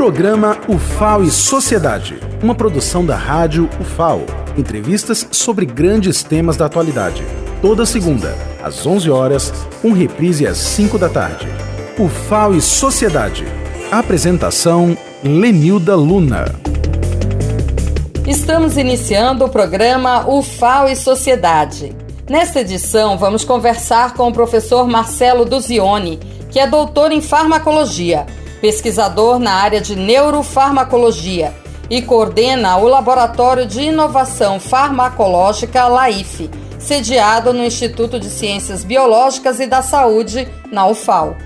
Programa UFAO e Sociedade, uma produção da rádio UFAO. Entrevistas sobre grandes temas da atualidade. Toda segunda, às 11 horas, um reprise às 5 da tarde. UFAO e Sociedade. Apresentação Lenilda Luna. Estamos iniciando o programa UFAO e Sociedade. Nesta edição, vamos conversar com o professor Marcelo Duzione, que é doutor em farmacologia, pesquisador na área de neurofarmacologia e coordena o Laboratório de Inovação Farmacológica LAIF, sediado no Instituto de Ciências Biológicas e da Saúde, na UFAL.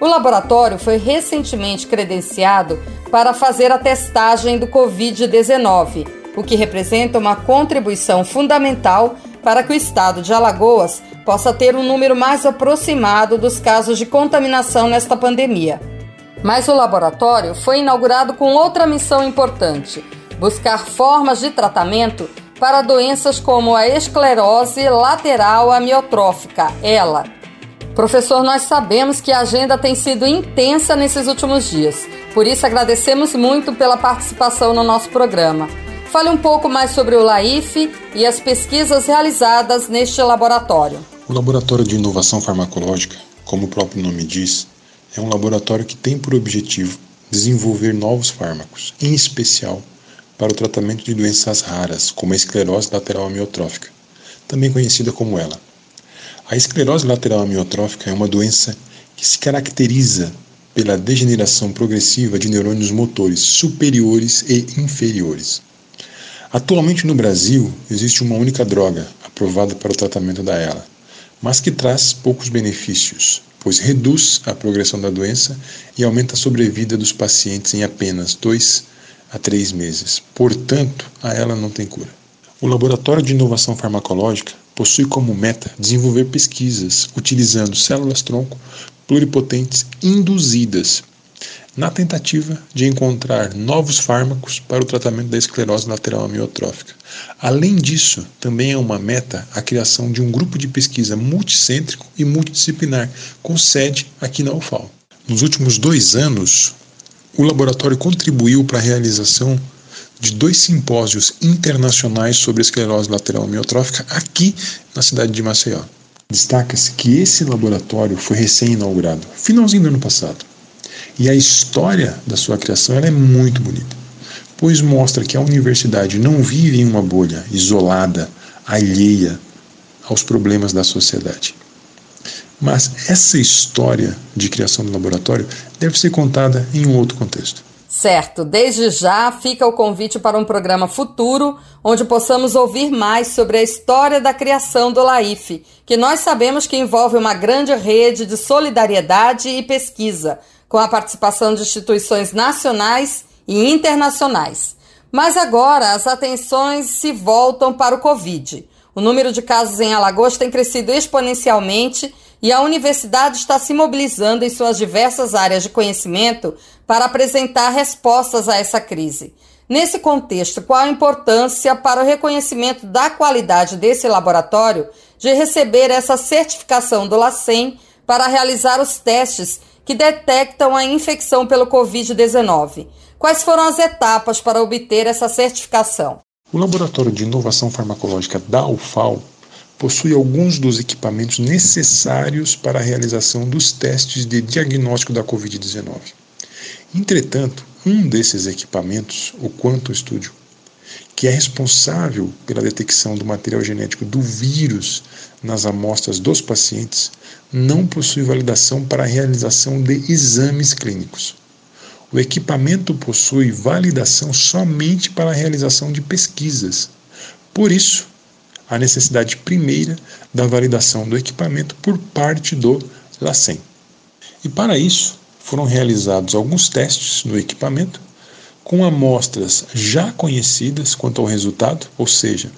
O laboratório foi recentemente credenciado para fazer a testagem do Covid-19, o que representa uma contribuição fundamental para que o estado de Alagoas possa ter um número mais aproximado dos casos de contaminação nesta pandemia. Mas o laboratório foi inaugurado com outra missão importante: buscar formas de tratamento para doenças como a esclerose lateral amiotrófica, ELA. Professor, nós sabemos que a agenda tem sido intensa nesses últimos dias, por isso agradecemos muito pela participação no nosso programa. Fale um pouco mais sobre o LAIF e as pesquisas realizadas neste laboratório. O Laboratório de Inovação Farmacológica, como o próprio nome diz, é um laboratório que tem por objetivo desenvolver novos fármacos, em especial para o tratamento de doenças raras, como a esclerose lateral amiotrófica, também conhecida como ELA. A esclerose lateral amiotrófica é uma doença que se caracteriza pela degeneração progressiva de neurônios motores superiores e inferiores. Atualmente no Brasil existe uma única droga aprovada para o tratamento da ELA, mas que traz poucos benefícios, pois reduz a progressão da doença e aumenta a sobrevida dos pacientes em apenas dois a três meses. Portanto, a ELA não tem cura. O Laboratório de Inovação Farmacológica possui como meta desenvolver pesquisas utilizando células-tronco pluripotentes induzidas na tentativa de encontrar novos fármacos para o tratamento da esclerose lateral amiotrófica. Além disso, também é uma meta a criação de um grupo de pesquisa multicêntrico e multidisciplinar, com sede aqui na UFAL. Nos últimos dois anos, o laboratório contribuiu para a realização de dois simpósios internacionais sobre esclerose lateral amiotrófica aqui na cidade de Maceió. Destaca-se que esse laboratório foi recém-inaugurado, finalzinho do ano passado. E a história da sua criação é muito bonita, pois mostra que a universidade não vive em uma bolha isolada, alheia aos problemas da sociedade. Mas essa história de criação do laboratório deve ser contada em um outro contexto. Certo, desde já fica o convite para um programa futuro onde possamos ouvir mais sobre a história da criação do LAIF, que nós sabemos que envolve uma grande rede de solidariedade e pesquisa, com a participação de instituições nacionais e internacionais. Mas agora as atenções se voltam para o Covid. O número de casos em Alagoas tem crescido exponencialmente e a universidade está se mobilizando em suas diversas áreas de conhecimento para apresentar respostas a essa crise. Nesse contexto, qual a importância para o reconhecimento da qualidade desse laboratório de receber essa certificação do LACEN para realizar os testes que detectam a infecção pelo Covid-19. Quais foram as etapas para obter essa certificação? O Laboratório de Inovação Farmacológica da UFAL possui alguns dos equipamentos necessários para a realização dos testes de diagnóstico da Covid-19. Entretanto, um desses equipamentos, o Quantum Studio, que é responsável pela detecção do material genético do vírus nas amostras dos pacientes, não possui validação para a realização de exames clínicos. O equipamento possui validação somente para a realização de pesquisas. Por isso, a necessidade primeira da validação do equipamento por parte do LACEN. E para isso, foram realizados alguns testes no equipamento com amostras já conhecidas quanto ao resultado, ou seja,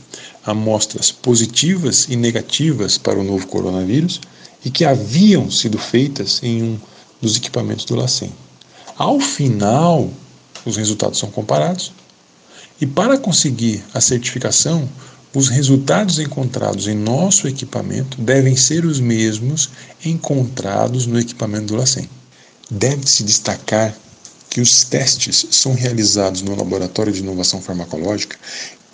amostras positivas e negativas para o novo coronavírus e que haviam sido feitas em um dos equipamentos do LACEN. Ao final, os resultados são comparados e para conseguir a certificação, os resultados encontrados em nosso equipamento devem ser os mesmos encontrados no equipamento do LACEN. Deve-se destacar que os testes são realizados no Laboratório de Inovação Farmacológica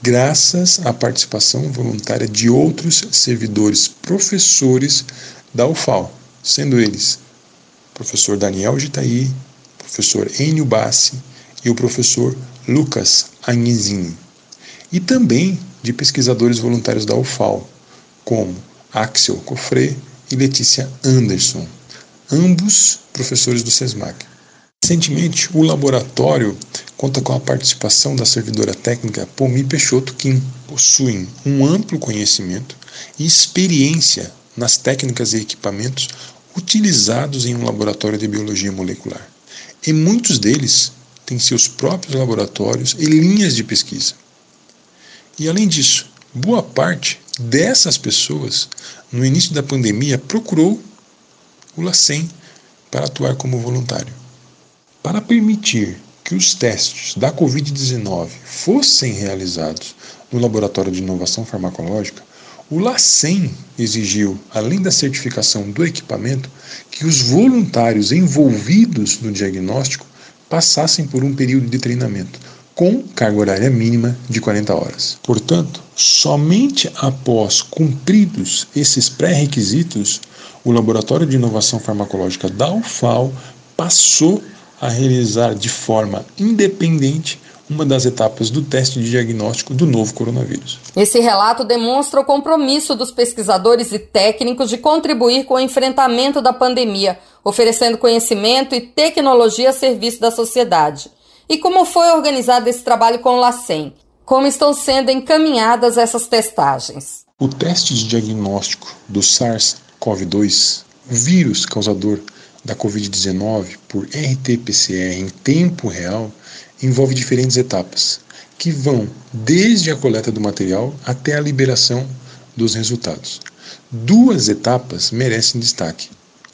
graças à participação voluntária de outros servidores professores da UFAL, sendo eles professor Daniel Gitaí, professor Enio Bassi e o professor Lucas Anhizini, e também de pesquisadores voluntários da UFAL, como Axel Cofré e Letícia Anderson, ambos professores do SESMAC. Recentemente, o laboratório conta com a participação da servidora técnica Pomi Peixoto, que possuem um amplo conhecimento e experiência nas técnicas e equipamentos utilizados em um laboratório de biologia molecular. E muitos deles têm seus próprios laboratórios e linhas de pesquisa. E além disso, boa parte dessas pessoas, no início da pandemia, procurou o LACEN para atuar como voluntário. Para permitir que os testes da Covid-19 fossem realizados no Laboratório de Inovação Farmacológica, o LACEN exigiu, além da certificação do equipamento, que os voluntários envolvidos no diagnóstico passassem por um período de treinamento, com carga horária mínima de 40 horas. Portanto, somente após cumpridos esses pré-requisitos, o Laboratório de Inovação Farmacológica da UFAL passou a realizar de forma independente uma das etapas do teste de diagnóstico do novo coronavírus. Esse relato demonstra o compromisso dos pesquisadores e técnicos de contribuir com o enfrentamento da pandemia, oferecendo conhecimento e tecnologia a serviço da sociedade. E como foi organizado esse trabalho com o LACEN? Como estão sendo encaminhadas essas testagens? O teste de diagnóstico do SARS-CoV-2, vírus causador da Covid-19 por RT-PCR em tempo real, envolve diferentes etapas, que vão desde a coleta do material até a liberação dos resultados. Duas etapas merecem destaque.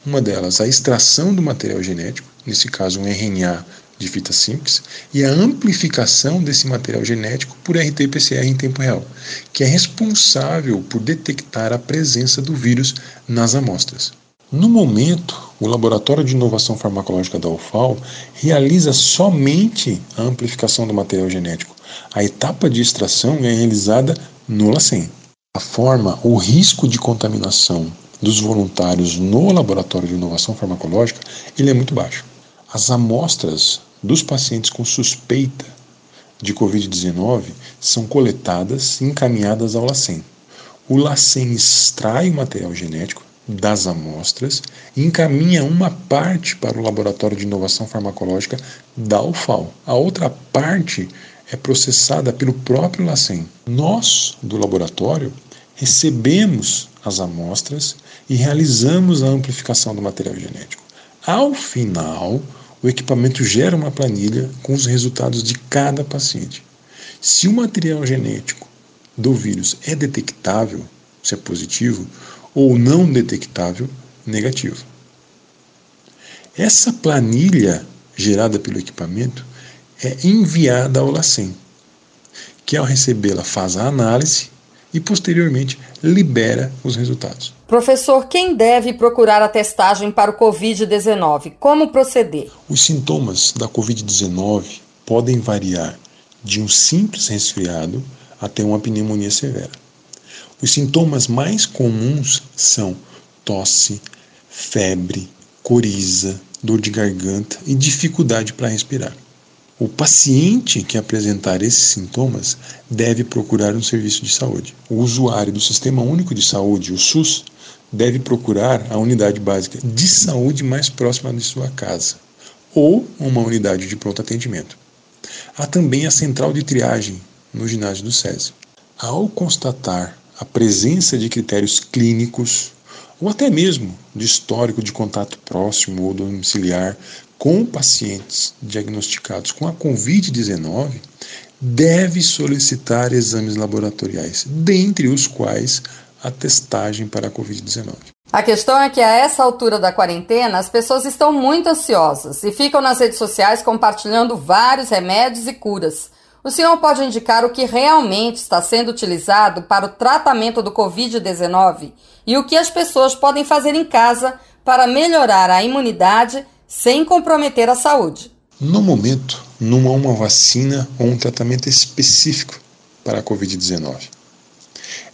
Uma delas, a extração do material genético, nesse caso um RNA de fita simples, e a amplificação desse material genético por RT-PCR em tempo real, que é responsável por detectar a presença do vírus nas amostras. No momento, o Laboratório de Inovação Farmacológica da UFAL realiza somente a amplificação do material genético. A etapa de extração é realizada no LACEN. A forma, o risco de contaminação dos voluntários no Laboratório de Inovação Farmacológica ele é muito baixo. As amostras dos pacientes com suspeita de Covid-19 são coletadas e encaminhadas ao LACEN. O LACEN extrai o material genético, das amostras e encaminha uma parte para o Laboratório de Inovação Farmacológica da UFAL. A outra parte é processada pelo próprio LACEN. Nós, do laboratório, recebemos as amostras e realizamos a amplificação do material genético. Ao final, o equipamento gera uma planilha com os resultados de cada paciente. Se o material genético do vírus é detectável, se é positivo, ou não detectável negativo. Essa planilha gerada pelo equipamento é enviada ao LACEN, que ao recebê-la faz a análise e posteriormente libera os resultados. Professor, quem deve procurar a testagem para o Covid-19? Como proceder? Os sintomas da Covid-19 podem variar de um simples resfriado até uma pneumonia severa. Os sintomas mais comuns são tosse, febre, coriza, dor de garganta e dificuldade para respirar. O paciente que apresentar esses sintomas deve procurar um serviço de saúde. O usuário do Sistema Único de Saúde, o SUS, deve procurar a unidade básica de saúde mais próxima de sua casa ou uma unidade de pronto atendimento. Há também a central de triagem no ginásio do SESI. Ao constatar a presença de critérios clínicos ou até mesmo de histórico de contato próximo ou domiciliar com pacientes diagnosticados com a Covid-19, deve solicitar exames laboratoriais, dentre os quais a testagem para a Covid-19. A questão é que a essa altura da quarentena as pessoas estão muito ansiosas e ficam nas redes sociais compartilhando vários remédios e curas. O senhor pode indicar o que realmente está sendo utilizado para o tratamento do Covid-19 e o que as pessoas podem fazer em casa para melhorar a imunidade sem comprometer a saúde. No momento, não há uma vacina ou um tratamento específico para a Covid-19.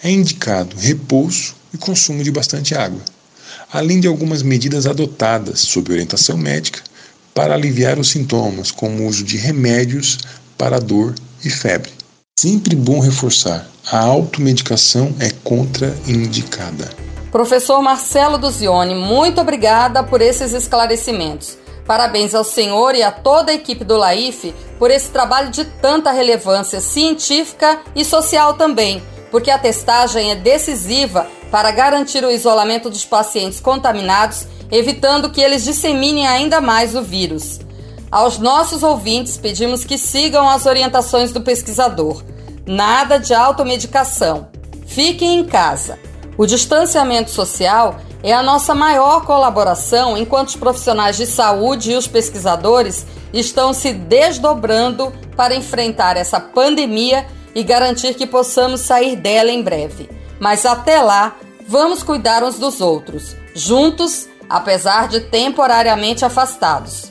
É indicado repouso e consumo de bastante água, além de algumas medidas adotadas sob orientação médica para aliviar os sintomas, como o uso de remédios para dor e febre. Sempre bom reforçar: a automedicação é contraindicada. Professor Marcelo Duzione, muito obrigada por esses esclarecimentos. Parabéns ao senhor e a toda a equipe do LAIF por esse trabalho de tanta relevância científica e social também, porque a testagem é decisiva para garantir o isolamento dos pacientes contaminados, evitando que eles disseminem ainda mais o vírus. Aos nossos ouvintes, pedimos que sigam as orientações do pesquisador. Nada de automedicação. Fiquem em casa. O distanciamento social é a nossa maior colaboração enquanto os profissionais de saúde e os pesquisadores estão se desdobrando para enfrentar essa pandemia e garantir que possamos sair dela em breve. Mas até lá, vamos cuidar uns dos outros, juntos, apesar de temporariamente afastados.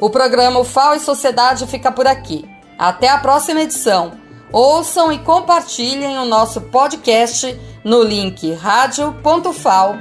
O programa UFAO e Sociedade fica por aqui. Até a próxima edição. Ouçam e compartilhem o nosso podcast no link radio.fal.br.